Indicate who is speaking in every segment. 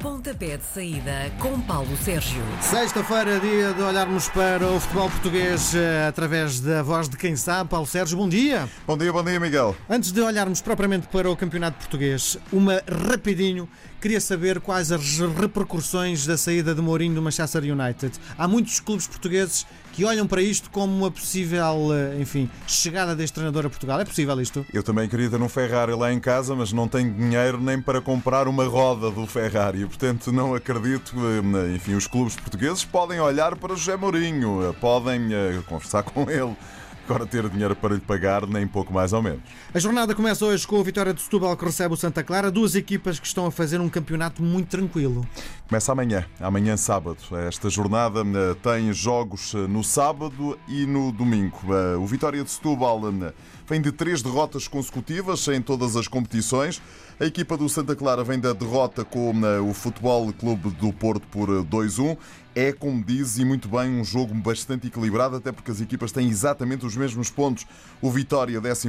Speaker 1: Pontapé de saída com Paulo Sérgio.
Speaker 2: Sexta-feira, dia de olharmos para o futebol português eh, através da voz de quem sabe. Paulo Sérgio, bom dia.
Speaker 3: Bom dia, bom dia, Miguel.
Speaker 2: Antes de olharmos propriamente para o campeonato português, uma rapidinho, queria saber quais as repercussões da saída de Mourinho do Manchester United. Há muitos clubes portugueses que olham para isto como uma possível, eh, enfim, chegada deste treinador a Portugal. É possível isto?
Speaker 3: Eu também queria ter um Ferrari lá em casa, mas não tenho dinheiro nem para comprar uma roda do Ferrari. Portanto, não acredito. eh, Enfim, os clubes portugueses podem olhar para o José Mourinho, eh, podem conversar com ele. Agora ter dinheiro para lhe pagar, nem pouco mais ou menos.
Speaker 2: A jornada começa hoje com a vitória de Setúbal que recebe o Santa Clara, duas equipas que estão a fazer um campeonato muito tranquilo.
Speaker 3: Começa amanhã, amanhã sábado. Esta jornada eh, tem jogos eh, no sábado e no domingo. Eh, O Vitória de Setúbal vem de três derrotas consecutivas em todas as competições. A equipa do Santa Clara vem da derrota com eh, o Futebol Clube do Porto por eh, 2-1. É, como diz, e muito bem, um jogo bastante equilibrado, até porque as equipas têm exatamente os mesmos pontos. O Vitória, 11,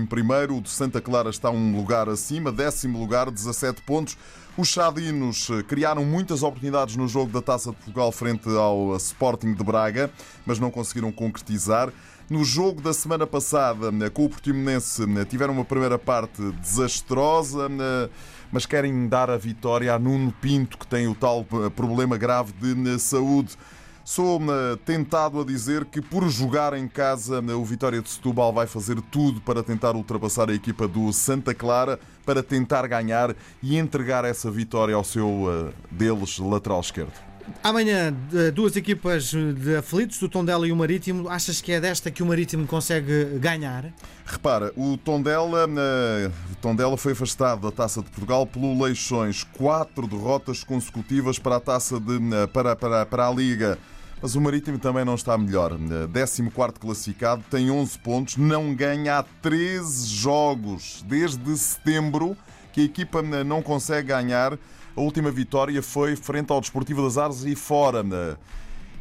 Speaker 3: o de Santa Clara está um lugar acima, décimo lugar, 17 pontos. Os Chadinos eh, criaram muitas oportunidades no jogo da Taça de Portugal frente ao Sporting de Braga, mas não conseguiram concretizar. No jogo da semana passada, eh, com o Portimonense, eh, tiveram uma primeira parte desastrosa, eh, mas querem dar a vitória a Nuno Pinto, que tem o tal eh, problema grave de saúde. Sou tentado a dizer que, por jogar em casa, o Vitória de Setúbal vai fazer tudo para tentar ultrapassar a equipa do Santa Clara, para tentar ganhar e entregar essa vitória ao seu eh, deles, lateral esquerdo.
Speaker 2: Amanhã, duas equipas de aflitos, do Tondela e o Marítimo. Achas que é desta que o Marítimo consegue ganhar?
Speaker 3: Repara, o Tondela, eh, o Tondela foi afastado da Taça de Portugal pelo Leixões. Quatro derrotas consecutivas para a Taça de, eh, para, para, para a Liga. Mas o Marítimo também não está melhor. Eh, 14 classificado, tem 11 pontos, não ganha há 13 jogos desde setembro que a equipa eh, não consegue ganhar. A última vitória foi frente ao Desportivo das Ares e fora. eh,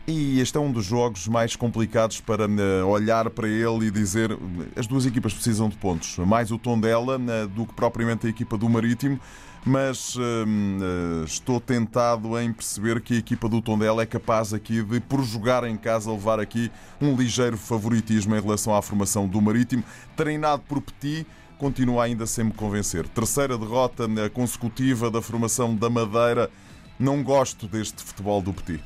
Speaker 3: e este é um dos jogos mais complicados para eh, olhar para ele e dizer as duas equipas precisam de pontos. Mais o Tondela eh, do que propriamente a equipa do Marítimo. Mas hum, eh, estou tentado em perceber que a equipa do Tondela é capaz aqui de, por jogar em casa, levar aqui um ligeiro favoritismo em relação à formação do Marítimo. Treinado por Petit, continua ainda sem me convencer. Terceira derrota eh, consecutiva da formação da Madeira. Não gosto deste futebol do Petit.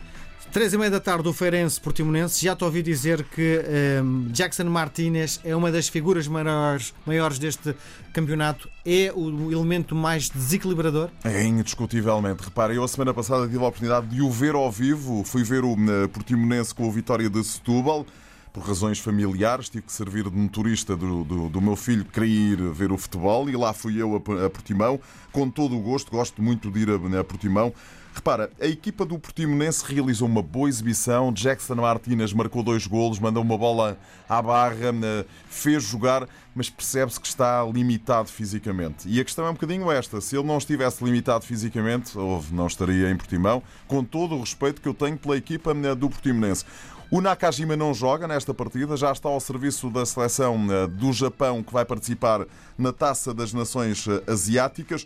Speaker 2: Três e meia da tarde, o Feirense Portimonense. Já te ouvi dizer que ehm, Jackson Martínez é uma das figuras maiores, maiores deste campeonato. É o elemento mais desequilibrador.
Speaker 3: É indiscutivelmente. Repara, eu a semana passada tive a oportunidade de o ver ao vivo. Fui ver o eh, Portimonense com a vitória de Setúbal. Por razões familiares, tive que servir de motorista do, do, do meu filho queria ir ver o futebol e lá fui eu a, a Portimão, com todo o gosto, gosto muito de ir a, a Portimão. Repara, a equipa do Portimonense realizou uma boa exibição. Jackson Martínez marcou dois golos, mandou uma bola à barra, eh, fez jogar, mas percebe-se que está limitado fisicamente. E a questão é um bocadinho esta: se ele não estivesse limitado fisicamente, ou não estaria em Portimão, com todo o respeito que eu tenho pela equipa eh, do Portimonense. O Nakajima não joga nesta partida, já está ao serviço da seleção eh, do Japão que vai participar na Taça das Nações Asiáticas.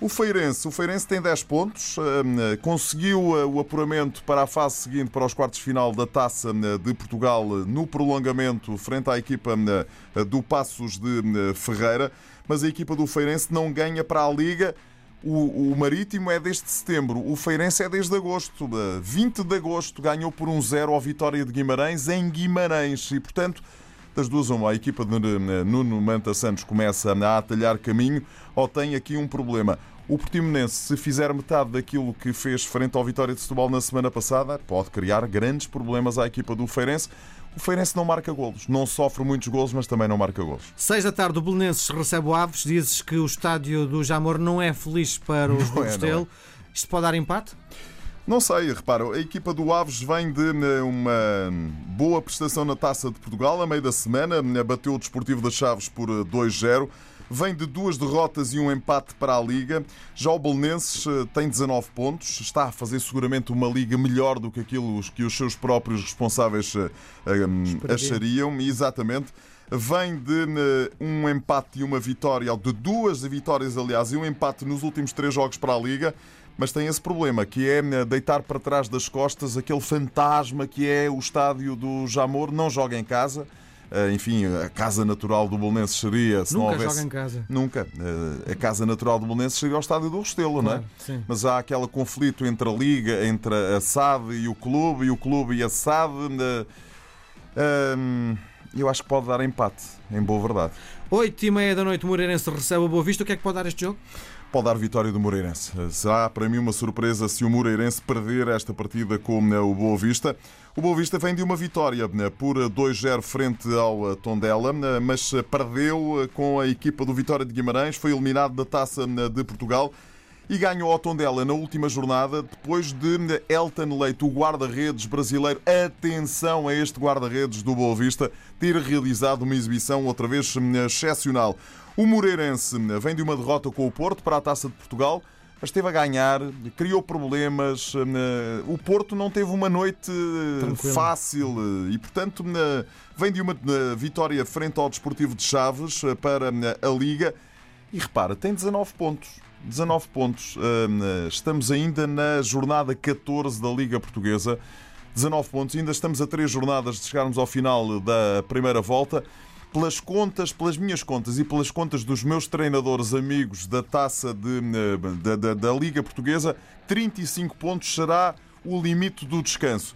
Speaker 3: O Feirense, o Feirense tem 10 pontos, eh, conseguiu eh, o apuramento para a fase seguinte, para os quartos de final da Taça eh, de Portugal, eh, no prolongamento frente à equipa eh, do Passos de eh, Ferreira, mas a equipa do Feirense não ganha para a Liga. O, Marítimo é desde setembro, o Feirense é desde agosto. Eh, 20 de agosto ganhou por 1-0 ao Vitória de Guimarães em Guimarães e, portanto, das duas uma, a equipa de eh, Nuno Manta Santos começa a atalhar caminho ou tem aqui um problema. O Portimonense, se fizer metade daquilo que fez frente ao Vitória de Setúbal na semana passada, pode criar grandes problemas à equipa do Feirense. O Feirense não marca golos, não sofre muitos golos, mas também não marca golos.
Speaker 2: Seis da tarde, o Belenenses recebe o Aves. Dizes que o estádio do Jamor não é feliz para os
Speaker 3: Não é,
Speaker 2: Restelo.
Speaker 3: não
Speaker 2: Isto pode dar empate?
Speaker 3: Não sei, repara, a equipa do Aves vem de né, uma boa prestação na Taça de Portugal a meio da semana, né, bateu o Desportivo das Chaves por eh, 2-0. Vem de duas derrotas e um empate para a Liga. Já o Belenenses eh, tem 19 pontos, está a fazer seguramente uma Liga melhor do que aquilo que os seus próprios responsáveis eh, eh, achariam. Exatamente. Vem de né, um empate e uma vitória, ou de duas vitórias, aliás, e um empate nos últimos três jogos para a Liga mas tem esse problema, que é eh, deitar para trás das costas aquele fantasma que é o estádio do Jamor, não joga em casa. Eh, enfim, a casa natural do Bolonenses seria, se
Speaker 2: Nunca
Speaker 3: não houvesse...
Speaker 2: joga em casa.
Speaker 3: Nunca. Eh, A casa natural do Bolonenses seria o estádio do Restelo, não é?
Speaker 2: Claro, sim.
Speaker 3: Mas há aquele conflito entre a Liga, entre a SAD e o clube, e o clube e a SAD. hum, Eu acho que pode dar empate, em boa verdade.
Speaker 2: 8 e meia da noite, Moreirense recebe o Boa Vista. O que é que pode dar este jogo?
Speaker 3: Pode dar vitória do Moreirense. Será para mim uma surpresa se o Moreirense perder esta partida com eh, o Boa Vista. O Boa Vista vem de uma vitória eh, por 2-0 frente ao Tondela, eh, mas perdeu com a equipa do Vitória de Guimarães, foi eliminado da Taça de Portugal e ganhou ao Tondela na última jornada depois de Elton Leite, o guarda-redes brasileiro, atenção a este guarda-redes do Boa Vista, ter realizado uma exibição outra vez excepcional. O Moreirense vem de uma derrota com o Porto para a Taça de Portugal, mas esteve a ganhar, criou problemas. hum, O Porto não teve uma noite eh,
Speaker 2: Tranquilo.
Speaker 3: fácil eh, e, portanto, vem de uma eh, vitória frente ao Desportivo de Chaves eh, para a Liga. E repara, tem 19 pontos. 19 pontos. Estamos ainda na jornada 14 da Liga Portuguesa. 19 pontos. Ainda estamos a três jornadas de chegarmos ao final da primeira volta. Pelas contas, pelas minhas contas e pelas contas dos meus treinadores amigos da taça de, eh, da, da, da Liga Portuguesa, 35 pontos será o limite do descanso.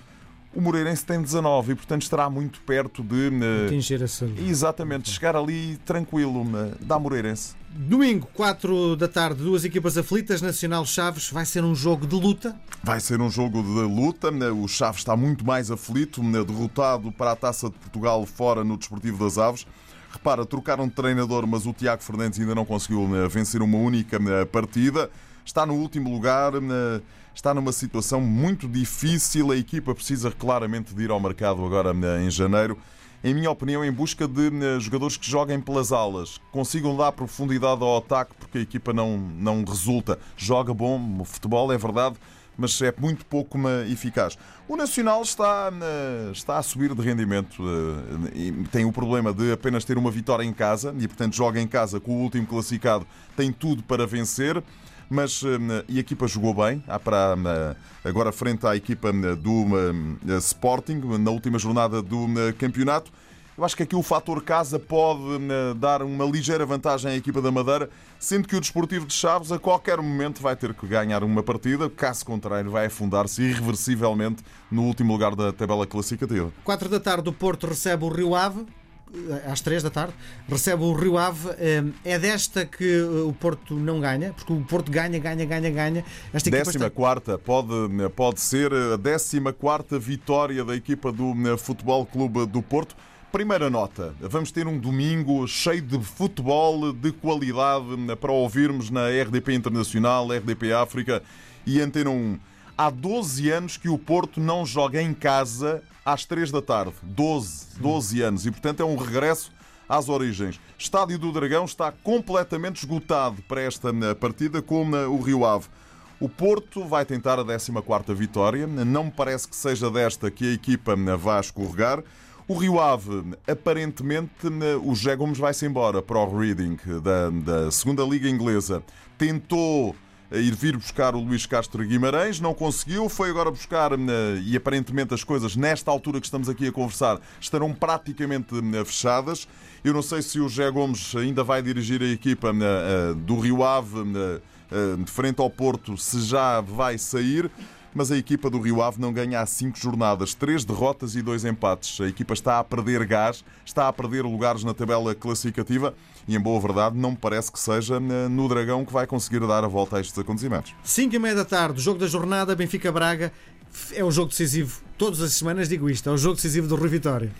Speaker 3: O Moreirense tem 19 e, portanto, estará muito perto de. eh,
Speaker 2: Atingir a saúde.
Speaker 3: Exatamente, chegar ali tranquilo, eh, dá Moreirense.
Speaker 2: Domingo, 4 da tarde, duas equipas aflitas, Nacional Chaves. Vai ser um jogo de luta.
Speaker 3: Vai ser um jogo de luta. O Chaves está muito mais aflito, derrotado para a Taça de Portugal fora no Desportivo das Aves. Repara, trocaram de treinador, mas o Tiago Fernandes ainda não conseguiu né, vencer uma única né, partida. Está no último lugar, né, está numa situação muito difícil. A equipa precisa claramente de ir ao mercado agora né, em janeiro. Em minha opinião, em busca de né, jogadores que joguem pelas alas, consigam dar profundidade ao ataque, porque a equipa não, não resulta. Joga bom, o futebol é verdade, mas é muito pouco eficaz. O Nacional está, está a subir de rendimento eh, tem o problema de apenas ter uma vitória em casa e, portanto, joga em casa com o último classificado, tem tudo para vencer. Mas eh, e a equipa jogou bem, para, eh, agora frente à equipa eh, do Sporting, na última jornada do campeonato. Eu acho que aqui o fator casa pode dar uma ligeira vantagem à equipa da Madeira, sendo que o Desportivo de Chaves a qualquer momento vai ter que ganhar uma partida, caso contrário vai afundar-se irreversivelmente no último lugar da tabela classificativa.
Speaker 2: 4 da tarde, o Porto recebe o Rio Ave. Às 3 da tarde, recebe o Rio Ave. É desta que eh, o Porto não ganha, porque o Porto ganha, ganha, ganha, ganha. Esta
Speaker 3: Décima
Speaker 2: está...
Speaker 3: quarta pode, pode ser a décima quarta vitória da equipa do eh, Futebol Clube do Porto. Primeira nota, vamos ter um domingo cheio de futebol de qualidade eh, para ouvirmos na RDP Internacional, RDP África e Antena 1. Há 12 anos que o Porto não joga em casa às 3 da tarde. 12, 12 anos. E, portanto, é um regresso às origens. Estádio do Dragão está completamente esgotado para esta eh, partida com eh, o Rio Ave. O Porto vai tentar a 14ª vitória. Não me parece que seja desta que a equipa eh, vá escorregar. O Rio Ave, aparentemente, o José Gomes vai-se embora para o Reading da, da segunda Liga Inglesa. Tentou ir vir buscar o Luís Castro Guimarães, não conseguiu, foi agora buscar e aparentemente as coisas, nesta altura que estamos aqui a conversar, estarão praticamente fechadas. Eu não sei se o José Gomes ainda vai dirigir a equipa do Rio Ave de frente ao Porto, se já vai sair mas a equipa do Rio Ave não ganha há cinco jornadas, três derrotas e dois empates. A equipa está a perder gás, está a perder lugares na tabela classificativa e, em boa verdade, não me parece que seja no Dragão que vai conseguir dar a volta a estes acontecimentos.
Speaker 2: 5 e meia da tarde, jogo da jornada, Benfica-Braga. É o jogo decisivo. Todas as semanas digo isto, é o jogo decisivo do Rui Vitória.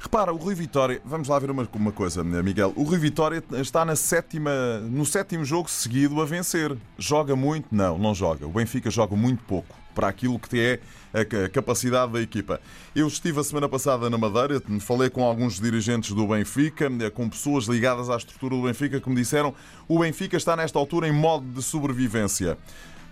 Speaker 3: Repara, o Rui Vitória, vamos lá ver uma, uma coisa, Miguel. O Rui Vitória está na sétima, no sétimo jogo seguido a vencer. Joga muito? Não, não joga. O Benfica joga muito pouco para aquilo que é a capacidade da equipa. Eu estive a semana passada na Madeira, falei com alguns dirigentes do Benfica, com pessoas ligadas à estrutura do Benfica, que me disseram o Benfica está nesta altura em modo de sobrevivência.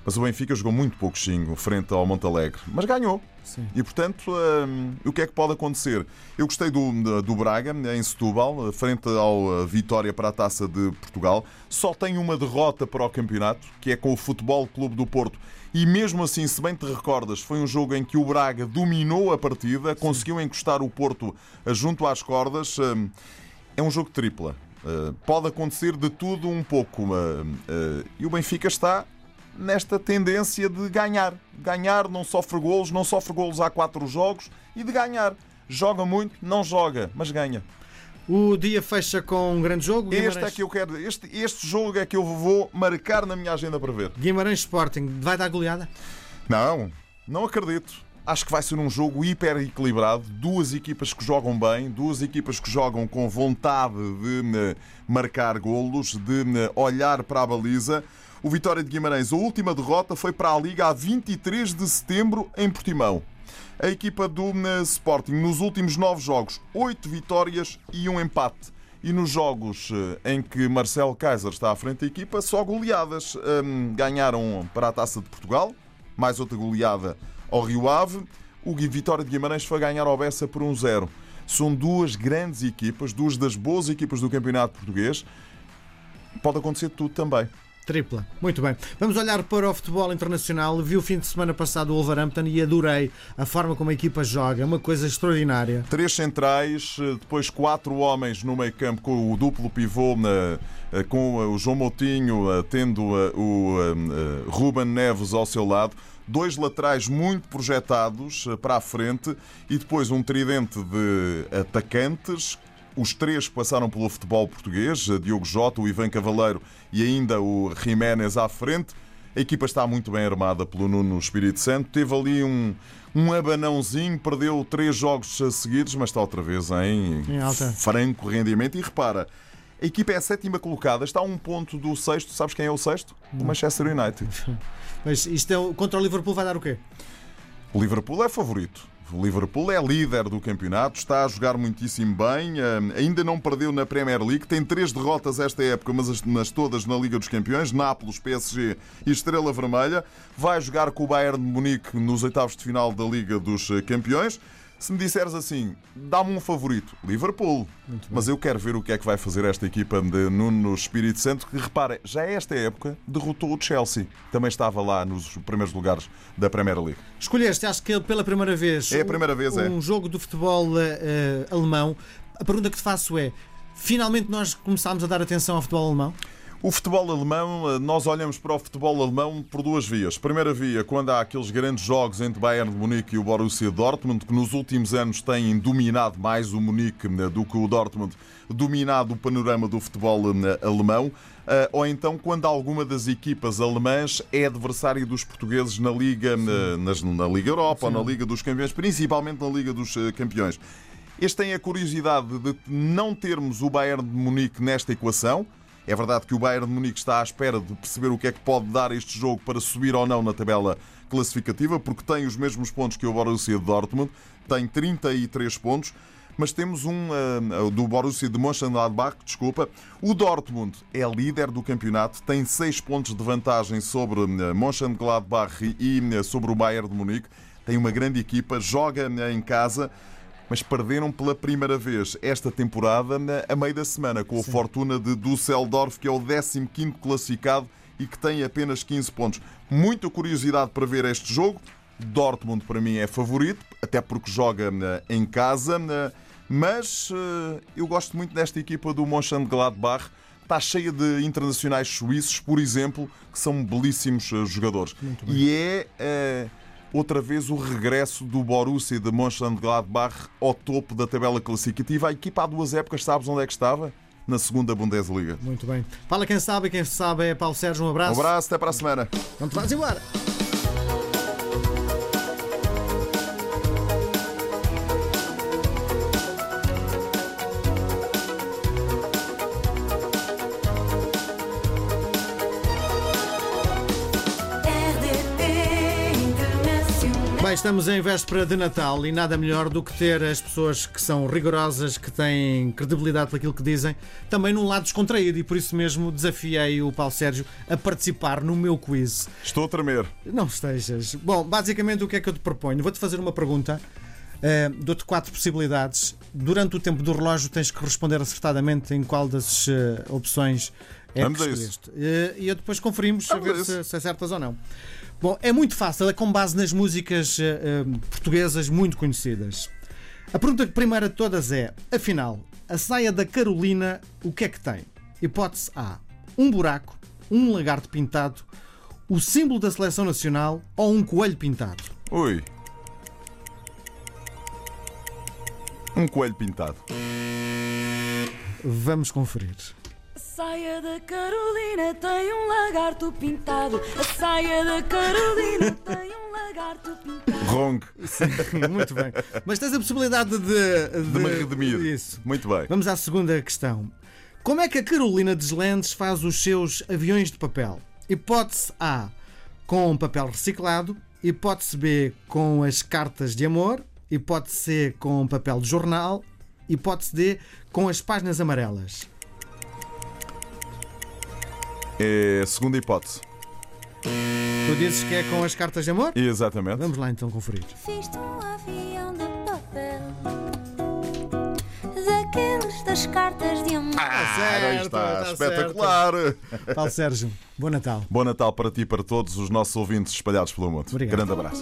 Speaker 3: Mas o Benfica jogou muito pouco xingo frente ao Montalegre, mas ganhou.
Speaker 2: Sim.
Speaker 3: E portanto, hum, o que é que pode acontecer? Eu gostei do, do Braga em Setúbal, frente ao Vitória para a Taça de Portugal. Só tem uma derrota para o campeonato, que é com o Futebol Clube do Porto. E mesmo assim, se bem te recordas, foi um jogo em que o Braga dominou a partida, conseguiu encostar o Porto junto às cordas. Hum, é um jogo tripla. Uh, pode acontecer de tudo um pouco. Uh, uh, e o Benfica está nesta tendência de ganhar. Ganhar, não sofre golos, não sofre golos há quatro jogos e de ganhar. Joga muito, não joga, mas ganha.
Speaker 2: O dia fecha com um grande jogo.
Speaker 3: Guimarães... Este é que eu quero. Este, este jogo é que eu vou marcar na minha agenda para ver.
Speaker 2: Guimarães Sporting vai dar goleada?
Speaker 3: Não, não acredito. Acho que vai ser um jogo hiper equilibrado. Duas equipas que jogam bem, duas equipas que jogam com vontade de eh, marcar golos, de eh, olhar para a baliza. O Vitória de Guimarães, a última derrota foi para a Liga a 23 de setembro em Portimão. A equipa do eh, Sporting, nos últimos nove jogos, oito vitórias e um empate. E nos jogos eh, em que Marcelo Kaiser está à frente da equipa, só goleadas. Um, ganharam para a Taça de Portugal, mais outra goleada ao Rio Ave. O Vitória de Guimarães foi ganhar ao Bessa por 1-0. São duas grandes equipas, duas das boas equipas do Campeonato Português. Pode acontecer tudo também.
Speaker 2: Tripla. Muito bem. Vamos olhar para o futebol internacional. Vi o fim de semana passado o Wolverhampton e adorei a forma como a equipa joga. É uma coisa extraordinária.
Speaker 3: Três centrais, eh, depois quatro homens no meio campo com o duplo pivô, eh, com o João Moutinho eh, tendo o Ruben Neves ao seu lado. Dois laterais muito projetados para a frente e depois um tridente de atacantes os três passaram pelo futebol português, Diogo Jota, o Ivan Cavaleiro e ainda o Jiménez à frente. A equipa está muito bem armada pelo Nuno Espírito Santo. Teve ali um, um abanãozinho, perdeu três jogos seguidos, mas está outra vez em, em franco rendimento. E repara, a equipa é a sétima colocada, está a um ponto do sexto. Sabes quem é o sexto? O Manchester United.
Speaker 2: Mas isto é, contra o Liverpool vai dar o quê?
Speaker 3: O Liverpool é favorito. O Liverpool é líder do campeonato, está a jogar muitíssimo bem, ainda não perdeu na Premier League, tem três derrotas esta época, mas, mas todas na Liga dos Campeões, Nápoles, PSG e Estrela Vermelha. Vai jogar com o Bayern de Munique nos oitavos de final da Liga dos Campeões. Se me disseres assim, dá-me um favorito, Liverpool. Mas eu quero ver o que é que vai fazer esta equipa de Nuno Espírito Santo, que repara, já esta época derrotou o Chelsea. Também estava lá nos primeiros lugares da Premier League.
Speaker 2: Escolheste, acho que pela primeira vez,
Speaker 3: é a primeira vez,
Speaker 2: um,
Speaker 3: é.
Speaker 2: um jogo de futebol uh, alemão. A pergunta que te faço é: finalmente nós começámos a dar atenção ao futebol alemão?
Speaker 3: O futebol alemão, eh, nós olhamos para o futebol alemão por duas vias. Primeira via, quando há aqueles grandes jogos entre Bayern de Munique e o Borussia Dortmund, que nos últimos anos têm dominado mais o Munique eh, do que o Dortmund, dominado o panorama do futebol eh, alemão. Ou então quando alguma das equipas alemãs é adversário dos portugueses na Liga, na, na, Liga Europa, ou na Liga dos Campeões, principalmente na Liga dos Campeões. Este tem a curiosidade de não termos o Bayern de Munique nesta equação. É verdade que o Bayern de Munique está à espera de perceber o que é que pode dar este jogo para subir ou não na tabela classificativa, porque tem os mesmos pontos que o Borussia de Dortmund, tem 33 pontos, mas temos um uh, do Borussia de Mönchengladbach, desculpa. O Dortmund é líder do campeonato, tem 6 pontos de vantagem sobre uh, Mönchengladbach e uh, sobre o Bayern de Munique. Tem uma grande equipa, joga em casa mas perderam pela primeira vez esta temporada a meio da semana com a Fortuna de Düsseldorf, que é o 15 classificado e que tem apenas 15 pontos. Muita curiosidade para ver este jogo. Dortmund para mim é favorito, até porque joga eh, em casa, eh, mas eh, eu gosto muito desta equipa do Mönchengladbach. Está cheia de internacionais suíços, por exemplo, que são belíssimos jogadores. E é outra vez o regresso do Borussia de Mönchengladbach ao topo da tabela classificativa. A equipa há duas épocas, sabes onde é que estava? Na segunda Bundesliga.
Speaker 2: Muito bem. Fala quem sabe, quem sabe é Paulo Sérgio. Um abraço.
Speaker 3: Um abraço, até para a semana.
Speaker 2: Vais embora. Bem, estamos em véspera de Natal e nada melhor do que ter as pessoas que são rigorosas, que têm credibilidade para aquilo que dizem, também num lado descontraído e por isso mesmo desafiei o Paulo Sérgio a participar no meu quiz.
Speaker 3: Estou a tremer.
Speaker 2: Não estejas. Bom, basicamente o que é que eu te proponho? Vou-te fazer uma pergunta. Uh, Dou-te quatro possibilidades. Durante o tempo do relógio tens que responder acertadamente em qual das uh, opções é
Speaker 3: Vamos
Speaker 2: que escolheste. Uh, e eu depois conferimos a
Speaker 3: Vamos a
Speaker 2: ver se, se acertas ou não. Bom, é muito fácil, é com base nas músicas uh, portuguesas muito conhecidas. A pergunta primeira de todas é: afinal, a saia da Carolina, o que é que tem? Hipótese A: um buraco, um lagarto pintado, o símbolo da seleção nacional ou um coelho pintado?
Speaker 3: Ui. Um coelho pintado.
Speaker 2: Vamos conferir.
Speaker 4: A saia da Carolina tem um lagarto pintado. A saia da Carolina tem um lagarto pintado.
Speaker 3: Rong.
Speaker 2: Muito bem. Mas tens a possibilidade de. De,
Speaker 3: De me redimir.
Speaker 2: Isso.
Speaker 3: Muito bem.
Speaker 2: Vamos à segunda questão. Como é que a Carolina Deslandes faz os seus aviões de papel? Hipótese A: com papel reciclado. Hipótese B: com as cartas de amor. Hipótese C: com papel de jornal. Hipótese D: com as páginas amarelas.
Speaker 3: É a segunda hipótese.
Speaker 2: Tu dizes que é com as cartas de amor?
Speaker 3: Exatamente.
Speaker 2: Vamos lá então conferir.
Speaker 5: Fiz um avião de papel Daqueles das cartas de amor
Speaker 3: Ah, aí está.
Speaker 2: tá
Speaker 3: Espetacular.
Speaker 2: Paulo Sérgio, bom Natal.
Speaker 3: Bom Natal para ti e para todos os nossos ouvintes espalhados pelo mundo.
Speaker 2: Obrigado.
Speaker 3: Grande abraço.